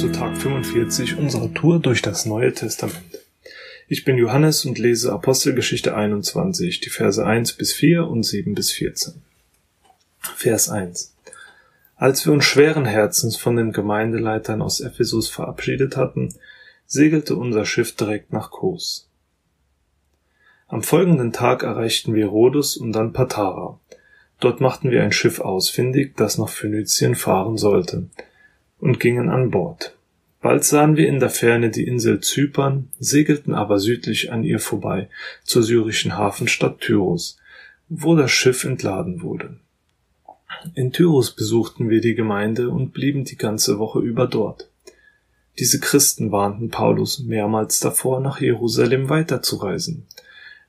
zu Tag 45 unserer Tour durch das Neue Testament. Ich bin Johannes und lese Apostelgeschichte 21, die Verse 1 bis 4 und 7 bis 14. Vers 1. Als wir uns schweren Herzens von den Gemeindeleitern aus Ephesus verabschiedet hatten, segelte unser Schiff direkt nach Kos. Am folgenden Tag erreichten wir Rhodos und dann Patara. Dort machten wir ein Schiff ausfindig, das nach Phönizien fahren sollte – und gingen an Bord. Bald sahen wir in der Ferne die Insel Zypern, segelten aber südlich an ihr vorbei zur syrischen Hafenstadt Tyros, wo das Schiff entladen wurde. In Tyros besuchten wir die Gemeinde und blieben die ganze Woche über dort. Diese Christen warnten Paulus mehrmals davor, nach Jerusalem weiterzureisen,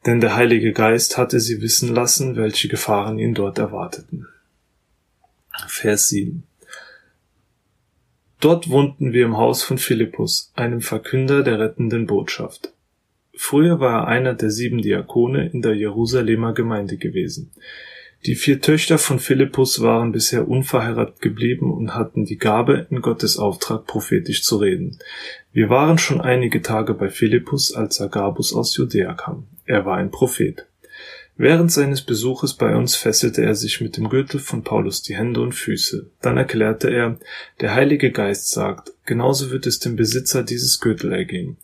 denn der Heilige Geist hatte sie wissen lassen, welche Gefahren ihn dort erwarteten. Vers 7 Dort wohnten wir im Haus von Philippus, einem Verkünder der rettenden Botschaft. Früher war er einer der sieben Diakone in der Jerusalemer Gemeinde gewesen. Die vier Töchter von Philippus waren bisher unverheiratet geblieben und hatten die Gabe, in Gottes Auftrag prophetisch zu reden. Wir waren schon einige Tage bei Philippus, als Agabus aus Judäa kam. Er war ein Prophet. Während seines Besuches bei uns fesselte er sich mit dem Gürtel von Paulus die Hände und Füße. Dann erklärte er, der Heilige Geist sagt, genauso wird es dem Besitzer dieses Gürtel ergehen.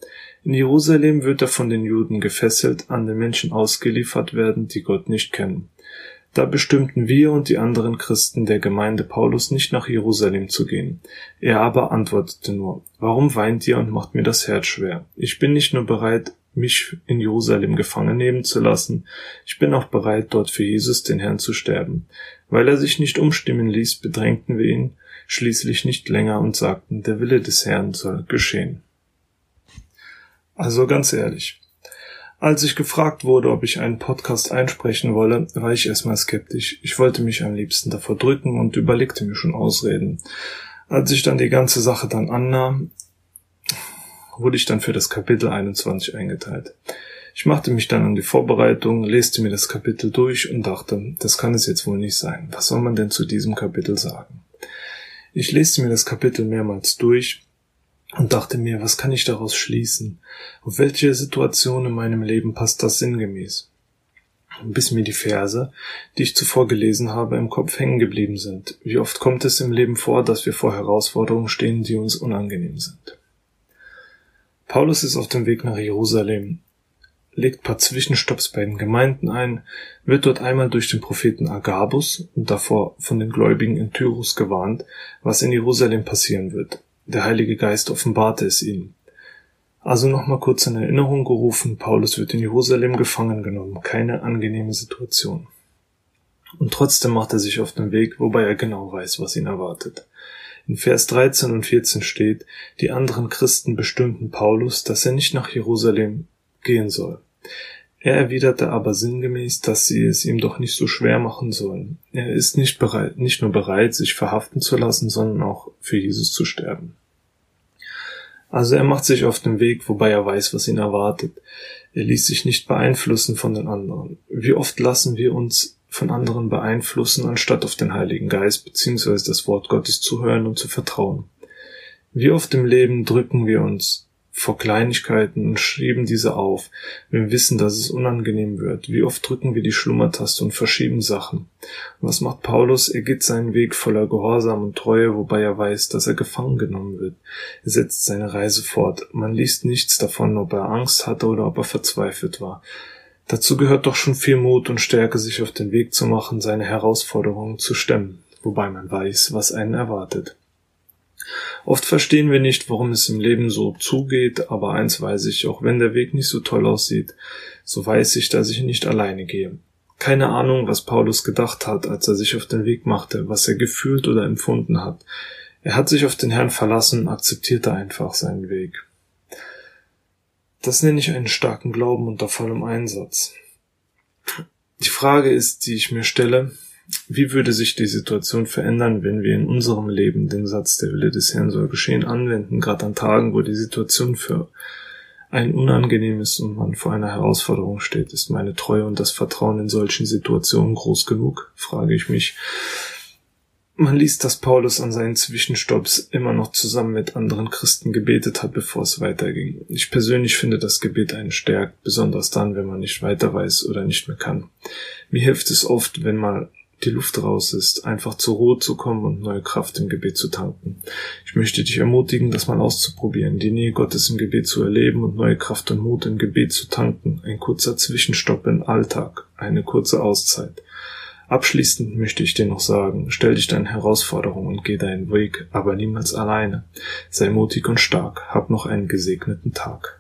In Jerusalem wird er von den Juden gefesselt, an den Menschen ausgeliefert werden, die Gott nicht kennen. Da bestimmten wir und die anderen Christen der Gemeinde Paulus nicht nach Jerusalem zu gehen. Er aber antwortete nur, warum weint ihr und macht mir das Herz schwer? Ich bin nicht nur bereit, mich in Jerusalem gefangen nehmen zu lassen. Ich bin auch bereit, dort für Jesus, den Herrn, zu sterben. Weil er sich nicht umstimmen ließ, bedrängten wir ihn schließlich nicht länger und sagten, der Wille des Herrn soll geschehen. Also ganz ehrlich. Als ich gefragt wurde, ob ich einen Podcast einsprechen wolle, war ich erstmal skeptisch. Ich wollte mich am liebsten davor drücken und überlegte mir schon Ausreden. Als ich dann die ganze Sache dann annahm, wurde ich dann für das Kapitel 21 eingeteilt. Ich machte mich dann an die Vorbereitung, leste mir das Kapitel durch und dachte, das kann es jetzt wohl nicht sein. Was soll man denn zu diesem Kapitel sagen? Ich leste mir das Kapitel mehrmals durch und dachte mir, was kann ich daraus schließen? Auf welche Situation in meinem Leben passt das sinngemäß? Bis mir die Verse, die ich zuvor gelesen habe, im Kopf hängen geblieben sind. Wie oft kommt es im Leben vor, dass wir vor Herausforderungen stehen, die uns unangenehm sind? Paulus ist auf dem Weg nach Jerusalem, legt paar Zwischenstopps bei den Gemeinden ein, wird dort einmal durch den Propheten Agabus und davor von den Gläubigen in Tyrus gewarnt, was in Jerusalem passieren wird. Der Heilige Geist offenbarte es ihnen. Also nochmal kurz in Erinnerung gerufen, Paulus wird in Jerusalem gefangen genommen, keine angenehme Situation. Und trotzdem macht er sich auf den Weg, wobei er genau weiß, was ihn erwartet. In Vers 13 und 14 steht, die anderen Christen bestimmten Paulus, dass er nicht nach Jerusalem gehen soll. Er erwiderte aber sinngemäß, dass sie es ihm doch nicht so schwer machen sollen. Er ist nicht bereit, nicht nur bereit, sich verhaften zu lassen, sondern auch für Jesus zu sterben. Also er macht sich auf den Weg, wobei er weiß, was ihn erwartet. Er ließ sich nicht beeinflussen von den anderen. Wie oft lassen wir uns von anderen beeinflussen, anstatt auf den Heiligen Geist bzw. das Wort Gottes zu hören und zu vertrauen. Wie oft im Leben drücken wir uns vor Kleinigkeiten und schieben diese auf, wenn wir wissen, dass es unangenehm wird. Wie oft drücken wir die Schlummertaste und verschieben Sachen. Was macht Paulus? Er geht seinen Weg voller Gehorsam und Treue, wobei er weiß, dass er gefangen genommen wird. Er setzt seine Reise fort. Man liest nichts davon, ob er Angst hatte oder ob er verzweifelt war. Dazu gehört doch schon viel Mut und Stärke, sich auf den Weg zu machen, seine Herausforderungen zu stemmen, wobei man weiß, was einen erwartet. Oft verstehen wir nicht, warum es im Leben so zugeht, aber eins weiß ich, auch wenn der Weg nicht so toll aussieht, so weiß ich, dass ich nicht alleine gehe. Keine Ahnung, was Paulus gedacht hat, als er sich auf den Weg machte, was er gefühlt oder empfunden hat. Er hat sich auf den Herrn verlassen, akzeptierte einfach seinen Weg. Das nenne ich einen starken Glauben unter vollem Einsatz. Die Frage ist, die ich mir stelle, wie würde sich die Situation verändern, wenn wir in unserem Leben den Satz der Wille des Herrn soll geschehen anwenden, gerade an Tagen, wo die Situation für ein unangenehm ist und man vor einer Herausforderung steht, ist meine Treue und das Vertrauen in solchen Situationen groß genug, frage ich mich. Man liest, dass Paulus an seinen Zwischenstopps immer noch zusammen mit anderen Christen gebetet hat, bevor es weiterging. Ich persönlich finde das Gebet einen stärkt, besonders dann, wenn man nicht weiter weiß oder nicht mehr kann. Mir hilft es oft, wenn mal die Luft raus ist, einfach zur Ruhe zu kommen und neue Kraft im Gebet zu tanken. Ich möchte dich ermutigen, das mal auszuprobieren, die Nähe Gottes im Gebet zu erleben und neue Kraft und Mut im Gebet zu tanken. Ein kurzer Zwischenstopp im Alltag, eine kurze Auszeit. Abschließend möchte ich dir noch sagen, stell dich deinen Herausforderungen und geh deinen Weg, aber niemals alleine. Sei mutig und stark, hab noch einen gesegneten Tag.